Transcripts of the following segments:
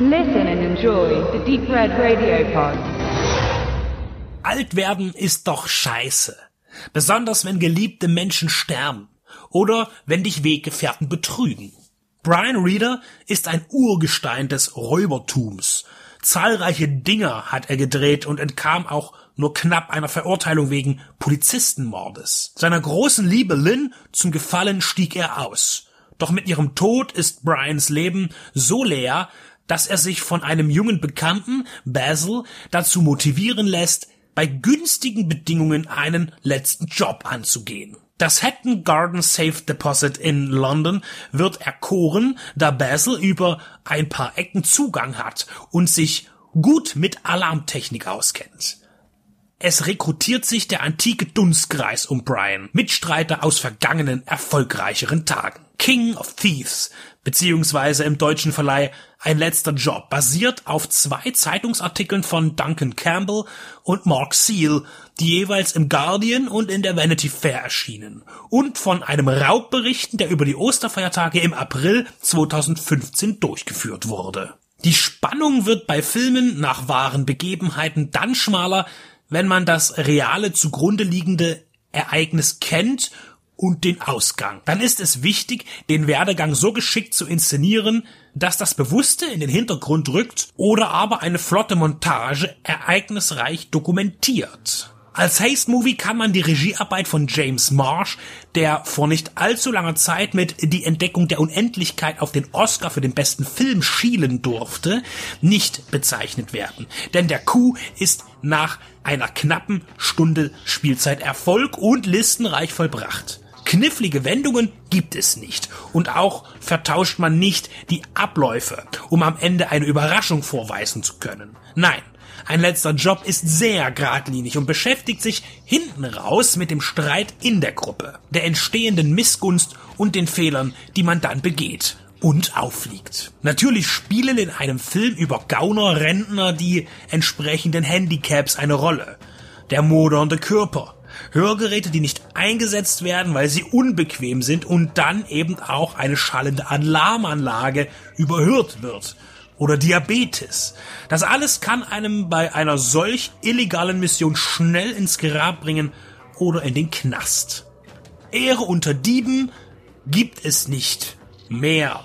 Listen and enjoy the Deep Red Radio Pod. Alt werden ist doch scheiße. Besonders wenn geliebte Menschen sterben. Oder wenn dich Weggefährten betrügen. Brian Reader ist ein Urgestein des Räubertums. Zahlreiche Dinger hat er gedreht und entkam auch nur knapp einer Verurteilung wegen Polizistenmordes. Seiner großen Liebe Lynn zum Gefallen stieg er aus. Doch mit ihrem Tod ist Brians Leben so leer, dass er sich von einem jungen Bekannten, Basil, dazu motivieren lässt, bei günstigen Bedingungen einen letzten Job anzugehen. Das Hatton Garden Safe Deposit in London wird erkoren, da Basil über ein paar Ecken Zugang hat und sich gut mit Alarmtechnik auskennt. Es rekrutiert sich der antike Dunstkreis um Brian, Mitstreiter aus vergangenen erfolgreicheren Tagen. King of Thieves, beziehungsweise im deutschen Verleih Ein letzter Job, basiert auf zwei Zeitungsartikeln von Duncan Campbell und Mark Seal, die jeweils im Guardian und in der Vanity Fair erschienen, und von einem Raub berichten, der über die Osterfeiertage im April 2015 durchgeführt wurde. Die Spannung wird bei Filmen nach wahren Begebenheiten dann schmaler, wenn man das reale zugrunde liegende Ereignis kennt und den Ausgang. Dann ist es wichtig, den Werdegang so geschickt zu inszenieren, dass das Bewusste in den Hintergrund rückt oder aber eine flotte Montage ereignisreich dokumentiert. Als Haste-Movie kann man die Regiearbeit von James Marsh, der vor nicht allzu langer Zeit mit Die Entdeckung der Unendlichkeit auf den Oscar für den besten Film schielen durfte, nicht bezeichnet werden. Denn der Coup ist nach einer knappen Stunde Spielzeit Erfolg und listenreich vollbracht. Knifflige Wendungen gibt es nicht. Und auch vertauscht man nicht die Abläufe, um am Ende eine Überraschung vorweisen zu können. Nein, ein letzter Job ist sehr geradlinig und beschäftigt sich hinten raus mit dem Streit in der Gruppe, der entstehenden Missgunst und den Fehlern, die man dann begeht und auffliegt. Natürlich spielen in einem Film über Gauner, Rentner die entsprechenden Handicaps eine Rolle. Der modernde Körper, Hörgeräte, die nicht eingesetzt werden, weil sie unbequem sind und dann eben auch eine schallende Alarmanlage überhört wird. Oder Diabetes. Das alles kann einem bei einer solch illegalen Mission schnell ins Grab bringen oder in den Knast. Ehre unter Dieben gibt es nicht mehr.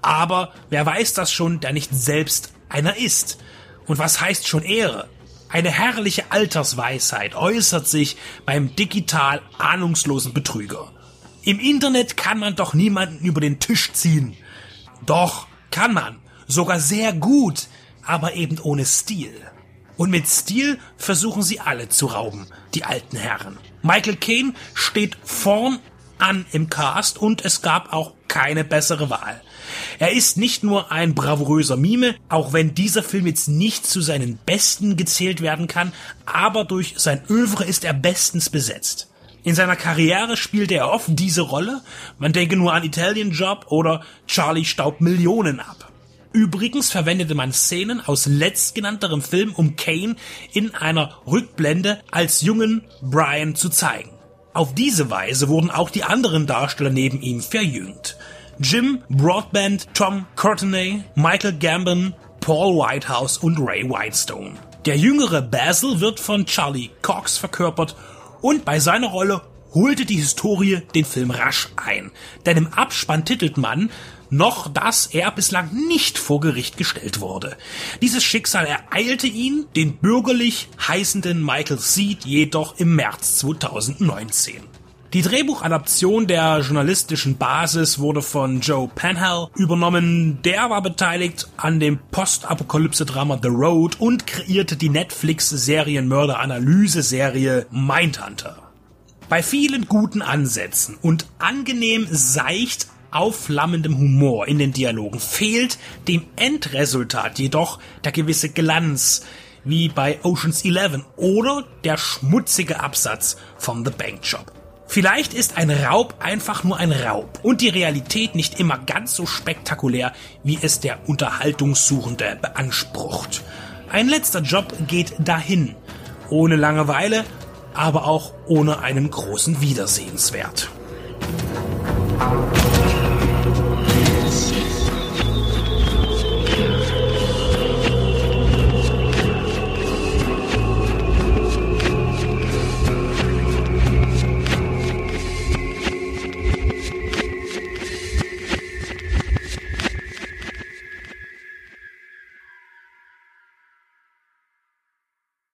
Aber wer weiß das schon, der nicht selbst einer ist? Und was heißt schon Ehre? Eine herrliche Altersweisheit äußert sich beim digital ahnungslosen Betrüger. Im Internet kann man doch niemanden über den Tisch ziehen. Doch, kann man. Sogar sehr gut, aber eben ohne Stil. Und mit Stil versuchen sie alle zu rauben, die alten Herren. Michael Caine steht vorn an im Cast und es gab auch keine bessere Wahl. Er ist nicht nur ein bravouröser Mime, auch wenn dieser Film jetzt nicht zu seinen besten gezählt werden kann, aber durch sein Övre ist er bestens besetzt. In seiner Karriere spielte er oft diese Rolle, man denke nur an Italian Job oder Charlie staubt Millionen ab. Übrigens verwendete man Szenen aus letztgenannterem Film, um Kane in einer Rückblende als jungen Brian zu zeigen. Auf diese Weise wurden auch die anderen Darsteller neben ihm verjüngt. Jim Broadband, Tom Courtenay, Michael Gambon, Paul Whitehouse und Ray Whitestone. Der jüngere Basil wird von Charlie Cox verkörpert und bei seiner Rolle holte die Historie den Film rasch ein. Denn im Abspann titelt man noch, dass er bislang nicht vor Gericht gestellt wurde. Dieses Schicksal ereilte ihn, den bürgerlich heißenden Michael Seed, jedoch im März 2019. Die Drehbuchadaption der journalistischen Basis wurde von Joe Penhall übernommen. Der war beteiligt an dem Postapokalypse-Drama The Road und kreierte die Netflix-Serienmörder-Analyse-Serie Mindhunter. Bei vielen guten Ansätzen und angenehm seicht aufflammendem Humor in den Dialogen fehlt dem Endresultat jedoch der gewisse Glanz, wie bei Oceans 11 oder der schmutzige Absatz von The Bank Job. Vielleicht ist ein Raub einfach nur ein Raub und die Realität nicht immer ganz so spektakulär, wie es der Unterhaltungssuchende beansprucht. Ein letzter Job geht dahin, ohne Langeweile, aber auch ohne einen großen Wiedersehenswert.